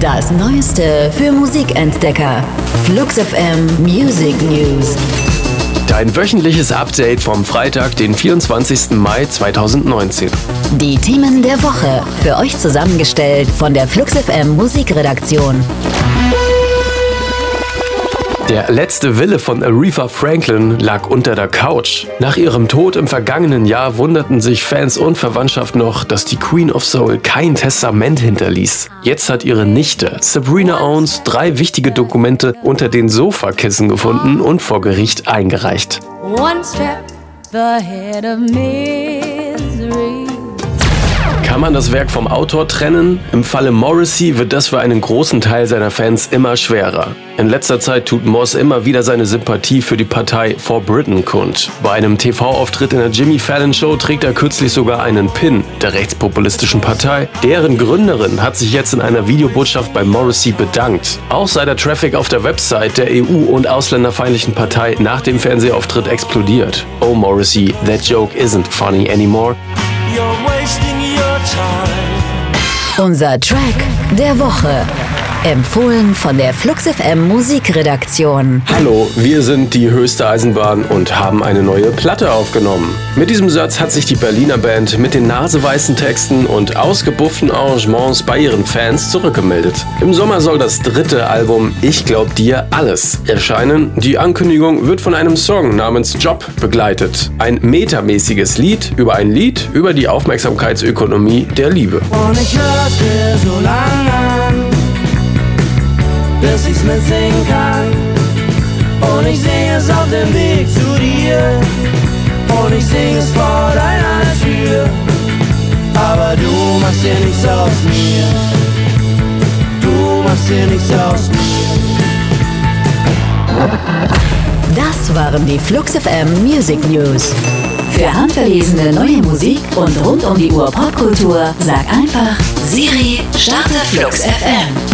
Das Neueste für Musikentdecker. Flux FM Music News. Dein wöchentliches Update vom Freitag, den 24. Mai 2019. Die Themen der Woche. Für euch zusammengestellt von der Flux FM Musikredaktion. Der letzte Wille von Aretha Franklin lag unter der Couch. Nach ihrem Tod im vergangenen Jahr wunderten sich Fans und Verwandtschaft noch, dass die Queen of Soul kein Testament hinterließ. Jetzt hat ihre Nichte Sabrina Owens drei wichtige Dokumente unter den Sofakissen gefunden und vor Gericht eingereicht. One step ahead of misery. Kann man das Werk vom Autor trennen? Im Falle Morrissey wird das für einen großen Teil seiner Fans immer schwerer. In letzter Zeit tut Moss immer wieder seine Sympathie für die Partei For Britain kund. Bei einem TV-Auftritt in der Jimmy Fallon Show trägt er kürzlich sogar einen Pin der rechtspopulistischen Partei. Deren Gründerin hat sich jetzt in einer Videobotschaft bei Morrissey bedankt. Auch sei der Traffic auf der Website der EU- und ausländerfeindlichen Partei nach dem Fernsehauftritt explodiert. Oh Morrissey, that joke isn't funny anymore. Unser Track der Woche. Empfohlen von der Flux FM Musikredaktion. Hallo, wir sind die höchste Eisenbahn und haben eine neue Platte aufgenommen. Mit diesem Satz hat sich die Berliner Band mit den naseweißen Texten und ausgebufften Arrangements bei ihren Fans zurückgemeldet. Im Sommer soll das dritte Album Ich glaub dir alles erscheinen. Die Ankündigung wird von einem Song namens Job begleitet. Ein metamäßiges Lied über ein Lied über die Aufmerksamkeitsökonomie der Liebe. Und ich hörte so lange ich's mitsingen kann. Und ich sing es auf dem Weg zu dir. Und ich sing es vor deiner Tür. Aber du machst dir nichts aus mir. Du machst dir nichts aus mir. Das waren die Flux FM Music News. Für handverlesene neue Musik und rund um die Uhr Popkultur sag einfach Siri, starte Flux FM.